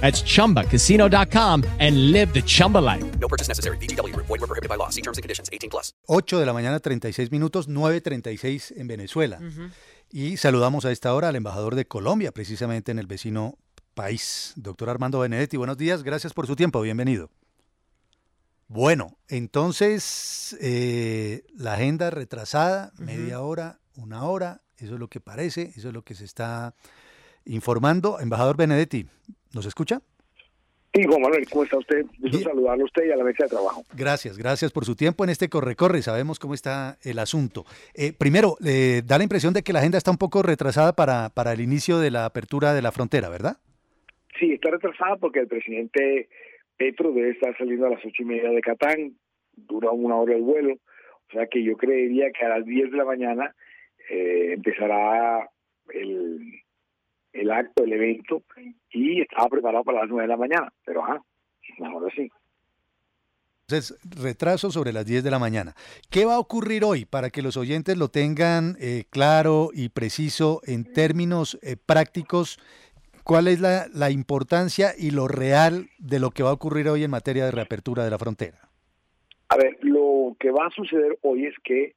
That's ChumbaCasino.com and live the Chumba life. No purchase necessary. BGW. Void were prohibited by law. See terms and conditions. 18 plus. 8 de la mañana, 36 minutos, 9.36 en Venezuela. Uh -huh. Y saludamos a esta hora al embajador de Colombia, precisamente en el vecino país. Doctor Armando Benedetti, buenos días, gracias por su tiempo, bienvenido. Bueno, entonces eh, la agenda retrasada, uh -huh. media hora, una hora, eso es lo que parece, eso es lo que se está informando. Embajador Benedetti, ¿nos escucha? Sí, Juan Manuel, ¿cómo está usted? Gusto saludarlo a usted y a la mesa de trabajo. Gracias, gracias por su tiempo en este corre-corre. Sabemos cómo está el asunto. Eh, primero, eh, da la impresión de que la agenda está un poco retrasada para, para el inicio de la apertura de la frontera, ¿verdad? Sí, está retrasada porque el presidente Petro debe estar saliendo a las ocho y media de Catán, dura una hora el vuelo, o sea que yo creería que a las diez de la mañana eh, empezará el, el acto, el evento, y estaba preparado para las nueve de la mañana, pero ajá, mejor así. Entonces, retraso sobre las 10 de la mañana. ¿Qué va a ocurrir hoy para que los oyentes lo tengan eh, claro y preciso en términos eh, prácticos? ¿Cuál es la, la importancia y lo real de lo que va a ocurrir hoy en materia de reapertura de la frontera? A ver, lo que va a suceder hoy es que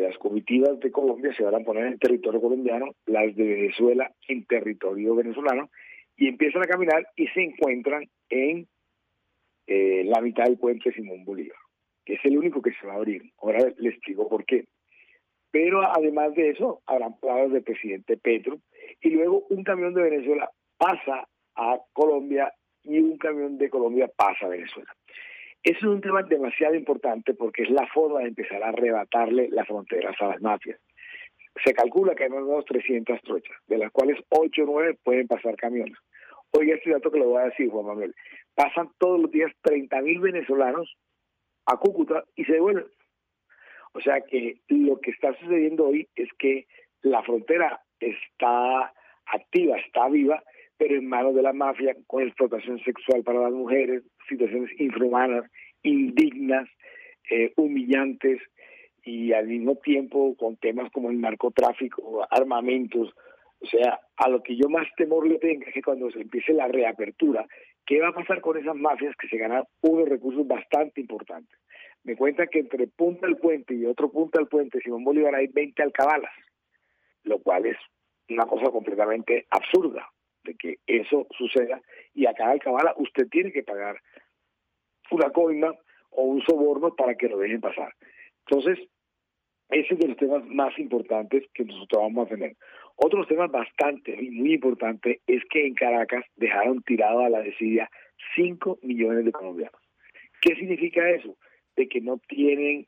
las comitivas de Colombia se van a poner en territorio colombiano, las de Venezuela en territorio venezolano, y empiezan a caminar y se encuentran en eh, la mitad del puente Simón Bolívar, que es el único que se va a abrir. Ahora les explico por qué. Pero además de eso, habrán palabras del presidente Petro, y luego un camión de Venezuela pasa a Colombia y un camión de Colombia pasa a Venezuela. Eso es un tema demasiado importante porque es la forma de empezar a arrebatarle las fronteras a las mafias. Se calcula que hay más o menos 300 trochas, de las cuales 8 o 9 pueden pasar camiones. Oiga este dato que le voy a decir, Juan Manuel. Pasan todos los días 30 mil venezolanos a Cúcuta y se devuelven. O sea que lo que está sucediendo hoy es que la frontera está activa, está viva, pero en manos de la mafia, con explotación sexual para las mujeres, situaciones infrahumanas, indignas, eh, humillantes y al mismo tiempo con temas como el narcotráfico, armamentos. O sea, a lo que yo más temor le tengo es que cuando se empiece la reapertura, ¿qué va a pasar con esas mafias que se ganan unos recursos bastante importantes? Me cuenta que entre punta del puente y otro punta del puente, Simón Bolívar, hay 20 alcabalas, lo cual es una cosa completamente absurda de que eso suceda y a cada alcabala usted tiene que pagar una coima o un soborno para que lo dejen pasar. Entonces, ese es de los temas más importantes que nosotros vamos a tener. Otros temas bastante y muy importante es que en Caracas dejaron tirado a la desidia 5 millones de colombianos. ¿Qué significa eso? De que no tienen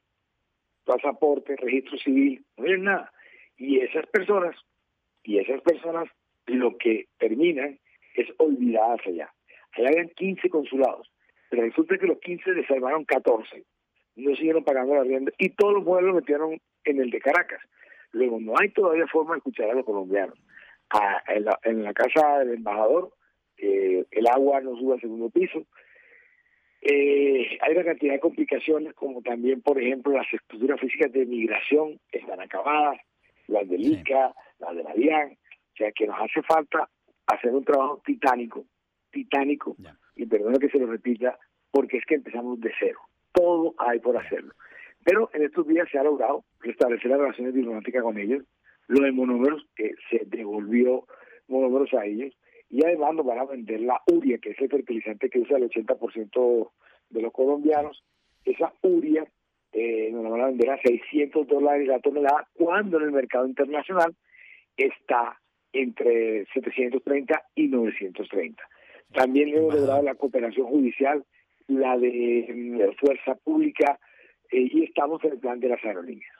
pasaporte, registro civil, no tienen nada. Y esas personas, y esas personas lo que terminan es olvidadas allá. Allá habían 15 consulados, pero resulta que los 15 les salvaron 14. No siguieron pagando la rienda y todos los vuelos lo metieron en el de Caracas. Luego, no hay todavía forma de escuchar a los colombianos. A, en, la, en, la, casa del embajador, eh, el agua no sube al segundo piso. Eh, hay una cantidad de complicaciones, como también, por ejemplo, las estructuras físicas de migración están acabadas, las del ICA, las de la DIAN. O sea que nos hace falta hacer un trabajo titánico, titánico, yeah. y perdona que se lo repita, porque es que empezamos de cero. Todo hay por hacerlo. Pero en estos días se ha logrado restablecer las relaciones diplomáticas con ellos, lo de monómeros, que se devolvió monómeros a ellos, y además nos van a vender la uria, que es el fertilizante que usa el 80% de los colombianos. Esa uria eh, nos la van a vender a 600 dólares la tonelada, cuando en el mercado internacional está entre 730 y 930. También hemos logrado la cooperación judicial, la de mm, fuerza pública, eh, y estamos en el plan de las aerolíneas.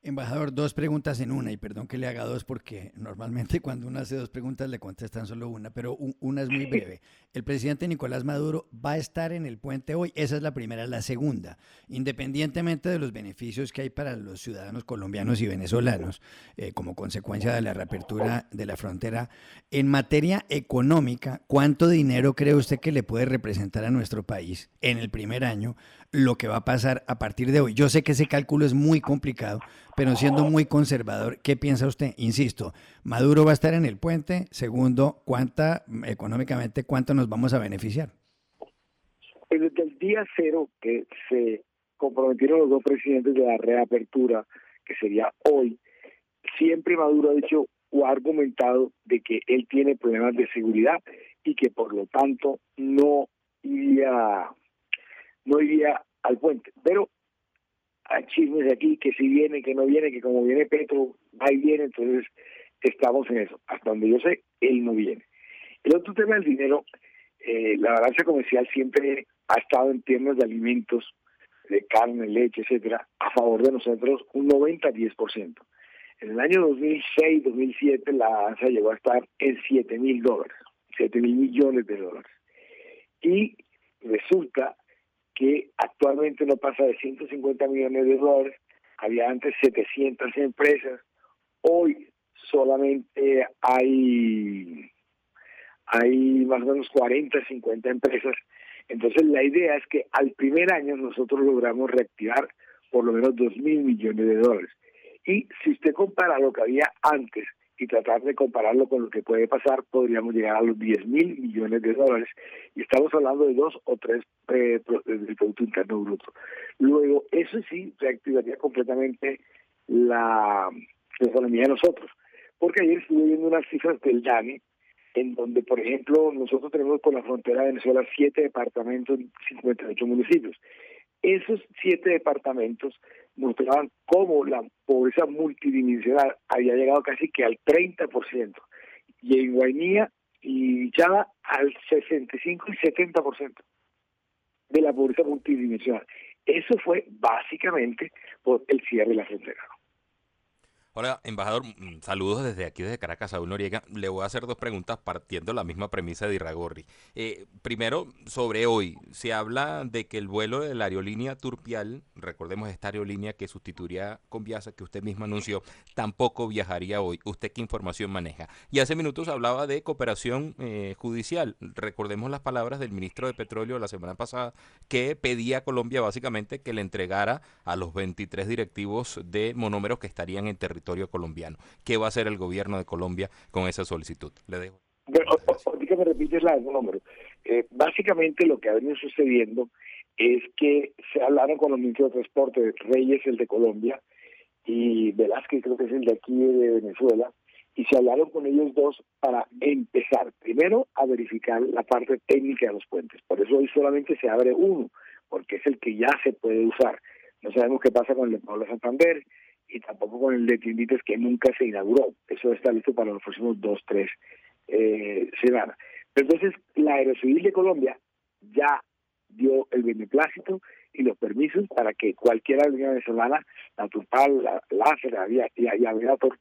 Embajador, dos preguntas en una, y perdón que le haga dos porque normalmente cuando uno hace dos preguntas le contestan solo una, pero una es muy breve. El presidente Nicolás Maduro va a estar en el puente hoy, esa es la primera. La segunda, independientemente de los beneficios que hay para los ciudadanos colombianos y venezolanos eh, como consecuencia de la reapertura de la frontera, en materia económica, ¿cuánto dinero cree usted que le puede representar a nuestro país en el primer año lo que va a pasar a partir de hoy? Yo sé que ese cálculo es muy complicado pero siendo muy conservador, ¿qué piensa usted? Insisto, Maduro va a estar en el puente. Segundo, ¿cuánta económicamente cuánto nos vamos a beneficiar? Pues desde el día cero que se comprometieron los dos presidentes de la reapertura, que sería hoy, siempre Maduro ha dicho o ha argumentado de que él tiene problemas de seguridad y que por lo tanto no iría no iría al puente. Pero hay chismes de aquí, que si viene, que no viene, que como viene Petro, va y viene, entonces estamos en eso. Hasta donde yo sé, él no viene. El otro tema del dinero, eh, la balanza comercial siempre ha estado en términos de alimentos, de carne, leche, etcétera, a favor de nosotros un 90-10%. En el año 2006-2007 la balanza llegó a estar en 7 mil dólares, 7 mil millones de dólares. Y resulta que actualmente no pasa de 150 millones de dólares, había antes 700 empresas, hoy solamente hay, hay más o menos 40, 50 empresas, entonces la idea es que al primer año nosotros logramos reactivar por lo menos 2 mil millones de dólares. Y si usted compara lo que había antes y tratar de compararlo con lo que puede pasar, podríamos llegar a los 10 mil millones de dólares. Y estamos hablando de dos o tres eh, del Producto Interno Bruto. Luego, eso sí reactivaría completamente la, economía de nosotros. Porque ayer estuve viendo unas cifras del DANE, en donde, por ejemplo, nosotros tenemos por la frontera de Venezuela siete departamentos en 58 municipios. Esos siete departamentos mostraban cómo la pobreza multidimensional había llegado casi que al 30%, y en Guainía y Chava al 65 y 70% de la pobreza multidimensional. Eso fue básicamente por el cierre de la frontera. Hola, embajador, mm, saludos desde aquí, desde Caracas, Saúl Noriega. Le voy a hacer dos preguntas partiendo la misma premisa de Iragorri. Eh, primero, sobre hoy, se habla de que el vuelo de la aerolínea Turpial, recordemos esta aerolínea que sustituiría con Viasa, que usted mismo anunció, tampoco viajaría hoy. ¿Usted qué información maneja? Y hace minutos hablaba de cooperación eh, judicial. Recordemos las palabras del ministro de Petróleo la semana pasada, que pedía a Colombia básicamente que le entregara a los 23 directivos de monómeros que estarían en territorio colombiano. ¿Qué va a hacer el gobierno de Colombia con esa solicitud? Le dejo. me repites la número. Eh, básicamente lo que ha venido sucediendo es que se hablaron con los ministros de Transporte, Reyes, el de Colombia, y Velázquez, creo que es el de aquí de Venezuela, y se hablaron con ellos dos para empezar, primero, a verificar la parte técnica de los puentes. Por eso hoy solamente se abre uno, porque es el que ya se puede usar. No sabemos qué pasa con el de Pablo Santander, y tampoco con el de Tiendites que nunca se inauguró. Eso está listo para los próximos dos, tres eh, semanas. Entonces, la Aerocivil de Colombia ya dio el beneplácito y los permisos para que cualquier aerolínea venezolana, la Turpal, la Láser, y, y Aviator,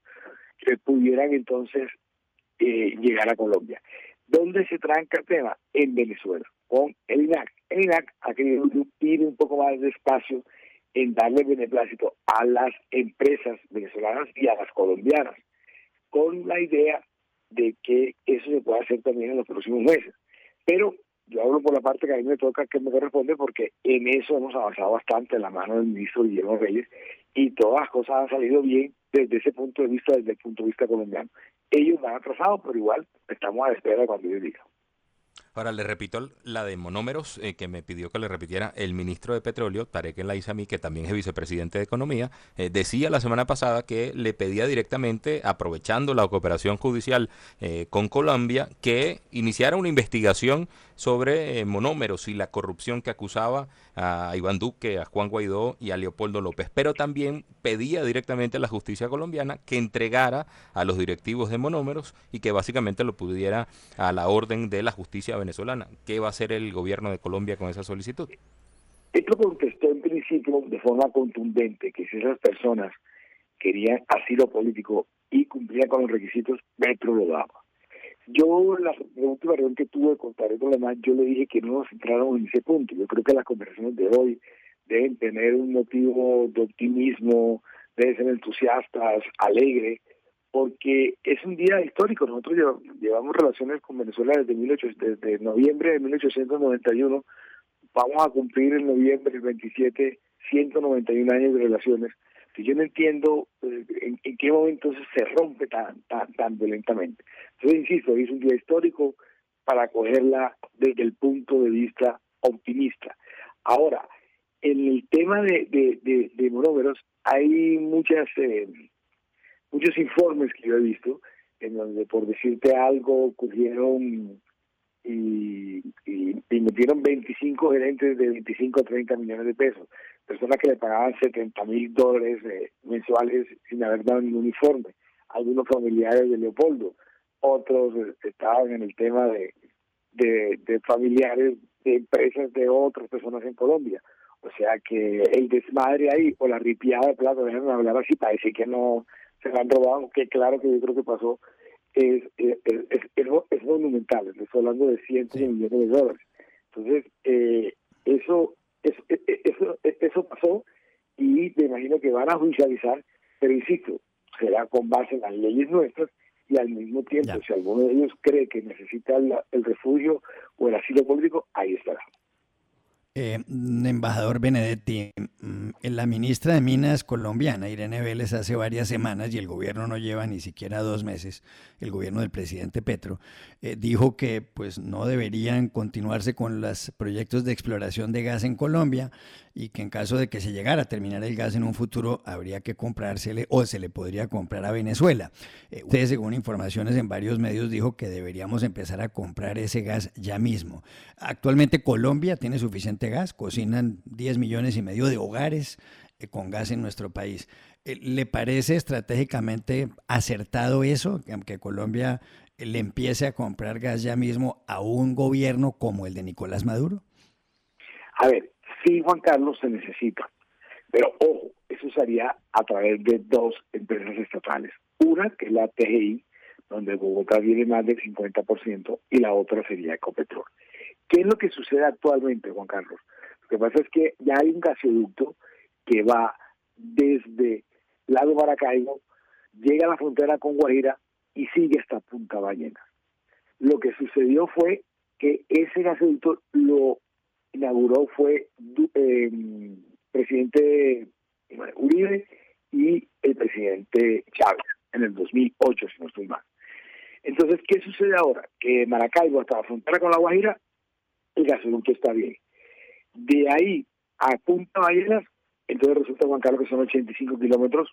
que pudieran entonces eh, llegar a Colombia. ¿Dónde se tranca el tema? En Venezuela, con el INAC. El INAC ha querido ir un poco más despacio en darle beneplácito a las empresas venezolanas y a las colombianas, con la idea de que eso se pueda hacer también en los próximos meses. Pero yo hablo por la parte que a mí me toca que me corresponde porque en eso hemos avanzado bastante en la mano del ministro Guillermo Reyes y todas las cosas han salido bien desde ese punto de vista, desde el punto de vista colombiano. Ellos van atrasados, pero igual estamos a la espera de cuando ellos digan. Ahora le repito la de monómeros eh, que me pidió que le repitiera el ministro de Petróleo, Tarek El Aizami, que también es vicepresidente de Economía, eh, decía la semana pasada que le pedía directamente, aprovechando la cooperación judicial eh, con Colombia, que iniciara una investigación sobre monómeros y la corrupción que acusaba a Iván Duque, a Juan Guaidó y a Leopoldo López. Pero también pedía directamente a la justicia colombiana que entregara a los directivos de monómeros y que básicamente lo pudiera a la orden de la justicia venezolana. ¿Qué va a hacer el gobierno de Colombia con esa solicitud? Esto contestó en principio de forma contundente que si esas personas querían asilo político y cumplían con los requisitos, Petro lo daba. Yo, la, última reunión que tuve con Tarek Alemán, yo le dije que no nos centráramos en ese punto. Yo creo que las conversaciones de hoy deben tener un motivo de optimismo, deben ser entusiastas, alegres, porque es un día histórico. Nosotros llevamos, relaciones con Venezuela desde, 18, desde noviembre de 1891. Vamos a cumplir en noviembre del 27 191 años de relaciones. Que yo no entiendo eh, en, qué momento se rompe tan, tan, tan violentamente. Entonces, insisto, es un día histórico para acogerla desde el punto de vista optimista. Ahora, en el tema de, de, hay muchas eh, muchos informes que yo he visto en donde, por decirte algo, cogieron y, y, metieron 25 gerentes de 25 a 30 millones de pesos, personas que le pagaban 70 mil dólares eh, mensuales sin haber dado ningún informe, algunos familiares de Leopoldo, otros eh, estaban en el tema de, de, de familiares de empresas de otras personas en Colombia. O sea que el desmadre ahí, o la ripiada de plata, déjenme hablar así, parece que no se la han robado, que claro que yo creo que pasó, es, es, es, es monumental, estoy hablando de cientos de millones de dólares. Entonces, eh, eso, eso, eso, eso pasó y me imagino que van a judicializar, pero insisto, será con base en las leyes nuestras y al mismo tiempo, si alguno de ellos cree que necesita el refugio o el asilo político, ahí estará. Eh, embajador Benedetti, mm, la ministra de Minas colombiana, Irene Vélez, hace varias semanas, y el gobierno no lleva ni siquiera dos meses, el gobierno del presidente Petro, eh, dijo que pues no deberían continuarse con los proyectos de exploración de gas en Colombia y que en caso de que se llegara a terminar el gas en un futuro, habría que comprársele o se le podría comprar a Venezuela. Eh, usted, según informaciones en varios medios, dijo que deberíamos empezar a comprar ese gas ya mismo. Actualmente Colombia tiene suficiente gas, cocinan 10 millones y medio de hogares eh, con gas en nuestro país. Eh, ¿Le parece estratégicamente acertado eso, que Colombia le empiece a comprar gas ya mismo a un gobierno como el de Nicolás Maduro? A ver, sí, Juan Carlos, se necesita. Pero ojo, eso sería a través de dos empresas estatales. Una, que es la TGI, donde Bogotá tiene más del 50%, y la otra sería Ecopetrol. ¿Qué es lo que sucede actualmente, Juan Carlos? Lo que pasa es que ya hay un gasoducto que va desde Lago Maracaibo, llega a la frontera con Guajira y sigue hasta Punta Ballena. Lo que sucedió fue que ese gasoducto lo inauguró fue eh, presidente Uribe y el presidente Chávez en el 2008, si no estoy mal. Entonces, ¿qué sucede ahora? Que Maracaibo hasta la frontera con La Guajira, el gasoducto está bien. De ahí a Punta Ballenas, entonces resulta, Juan Carlos, que son 85 kilómetros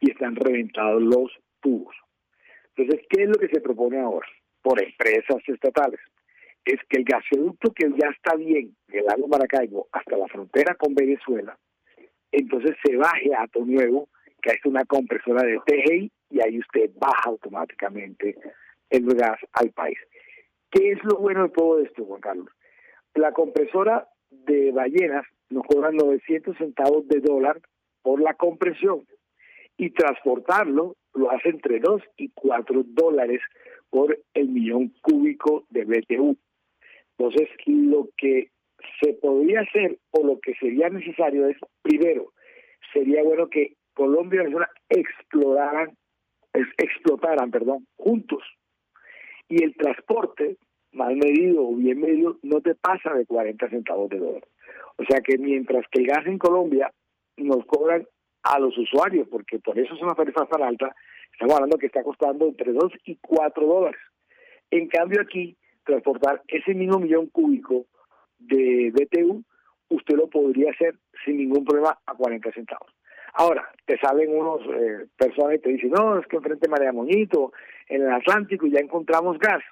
y están reventados los tubos. Entonces, ¿qué es lo que se propone ahora? Por empresas estatales es que el gasoducto que ya está bien del lago Maracaibo hasta la frontera con Venezuela, entonces se baje a Ato Nuevo, que es una compresora de TGI, y ahí usted baja automáticamente el gas al país. ¿Qué es lo bueno de todo esto, Juan Carlos? La compresora de ballenas nos cobra 900 centavos de dólar por la compresión y transportarlo lo hace entre 2 y 4 dólares por el millón cúbico de BTU. Entonces, lo que se podría hacer o lo que sería necesario es, primero, sería bueno que Colombia y Venezuela exploraran, explotaran, perdón, juntos. Y el transporte, mal medido o bien medido, no te pasa de 40 centavos de dólar. O sea que mientras que el gas en Colombia nos cobran a los usuarios, porque por eso es una tarifa tan alta, estamos hablando que está costando entre 2 y 4 dólares. En cambio aquí transportar ese mismo millón cúbico de BTU, usted lo podría hacer sin ningún problema a 40 centavos. Ahora, te salen unos eh, personas y te dicen, no, es que enfrente de María Moñito, en el Atlántico ya encontramos gas.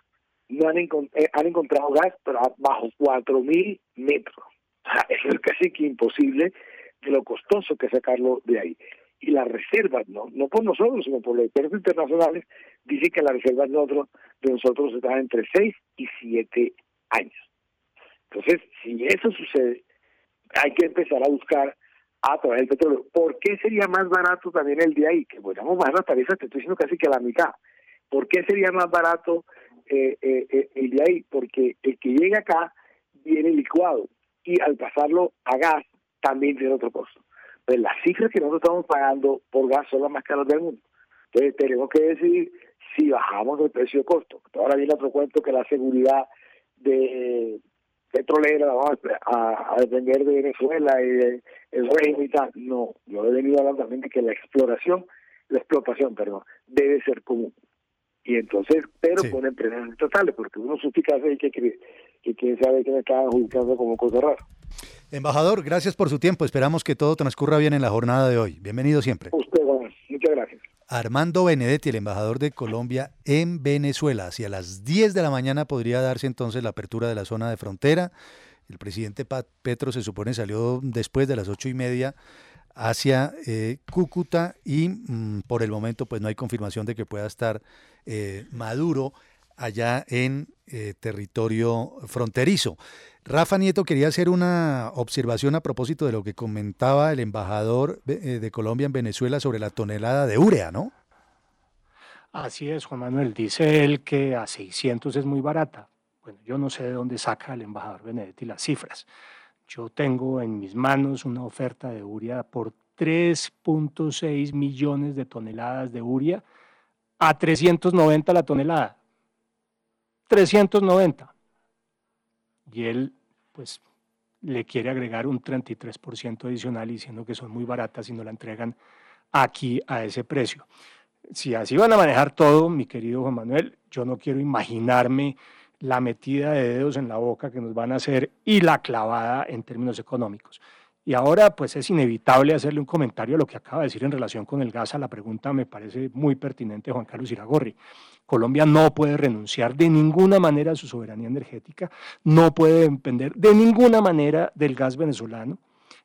No han, eh, han encontrado gas, pero bajo 4.000 metros. O sea, eso es casi que imposible de lo costoso que sacarlo de ahí. Y las reservas, no, no por nosotros, sino por los expertos internacionales, dicen que las reservas de nosotros, de nosotros están entre 6 y 7 años. Entonces, si eso sucede, hay que empezar a buscar a través del petróleo. ¿Por qué sería más barato también el de ahí? Que bueno, más las tarifas, te estoy diciendo casi que a la mitad. ¿Por qué sería más barato eh, eh, eh, el de ahí? Porque el que llega acá viene licuado y al pasarlo a gas también tiene otro costo. Pues las cifras que nosotros estamos pagando por gas son las más caras del mundo. Entonces tenemos que decidir si bajamos el precio de costo. Ahora viene otro cuento que la seguridad de petrolera vamos a, depender de Venezuela y de, el régimen y tal. No, yo he venido hablando también de que la exploración, la explotación, perdón, debe ser común. Y entonces, pero con empresas totales, porque uno suplica y que, que, que quién sabe que me estaban adjudicando como cosa rara. Embajador, gracias por su tiempo. Esperamos que todo transcurra bien en la jornada de hoy. Bienvenido siempre. Usted, bueno, muchas gracias. Armando Benedetti, el embajador de Colombia en Venezuela. Hacia las 10 de la mañana podría darse entonces la apertura de la zona de frontera. El presidente Petro se supone salió después de las ocho y media hacia eh, Cúcuta y mm, por el momento pues no hay confirmación de que pueda estar eh, Maduro allá en eh, territorio fronterizo. Rafa Nieto quería hacer una observación a propósito de lo que comentaba el embajador de Colombia en Venezuela sobre la tonelada de urea, ¿no? Así es, Juan Manuel. Dice él que a 600 es muy barata. Bueno, yo no sé de dónde saca el embajador Benedetti las cifras. Yo tengo en mis manos una oferta de urea por 3.6 millones de toneladas de urea a 390 la tonelada. 390 y él pues le quiere agregar un 33% adicional diciendo que son muy baratas y no la entregan aquí a ese precio. Si así van a manejar todo, mi querido Juan Manuel, yo no quiero imaginarme la metida de dedos en la boca que nos van a hacer y la clavada en términos económicos. Y ahora, pues es inevitable hacerle un comentario a lo que acaba de decir en relación con el gas. A la pregunta me parece muy pertinente Juan Carlos Iragorri. Colombia no puede renunciar de ninguna manera a su soberanía energética, no puede depender de ninguna manera del gas venezolano.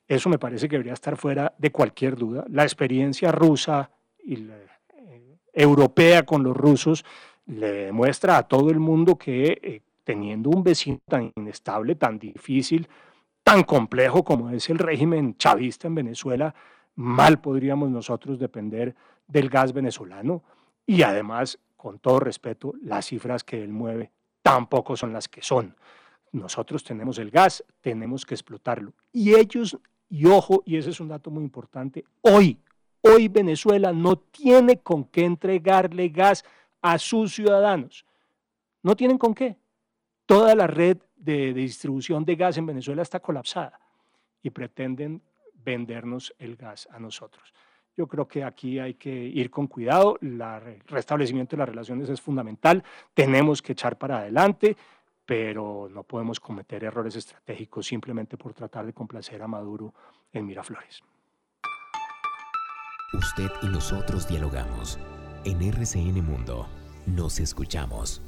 Eso me parece que debería estar fuera de cualquier duda. La experiencia rusa y eh, europea con los rusos le demuestra a todo el mundo que eh, teniendo un vecino tan inestable, tan difícil, tan complejo como es el régimen chavista en Venezuela, mal podríamos nosotros depender del gas venezolano. Y además, con todo respeto, las cifras que él mueve tampoco son las que son. Nosotros tenemos el gas, tenemos que explotarlo. Y ellos, y ojo, y ese es un dato muy importante, hoy, hoy Venezuela no tiene con qué entregarle gas a sus ciudadanos. No tienen con qué. Toda la red de, distribución de gas en Venezuela está colapsada y pretenden vendernos el gas a nosotros. Yo creo que aquí hay que ir con cuidado, el restablecimiento de las relaciones es fundamental, tenemos que echar para adelante, pero no podemos cometer errores estratégicos simplemente por tratar de complacer a Maduro en Miraflores. Usted y nosotros dialogamos. En RCN Mundo nos escuchamos.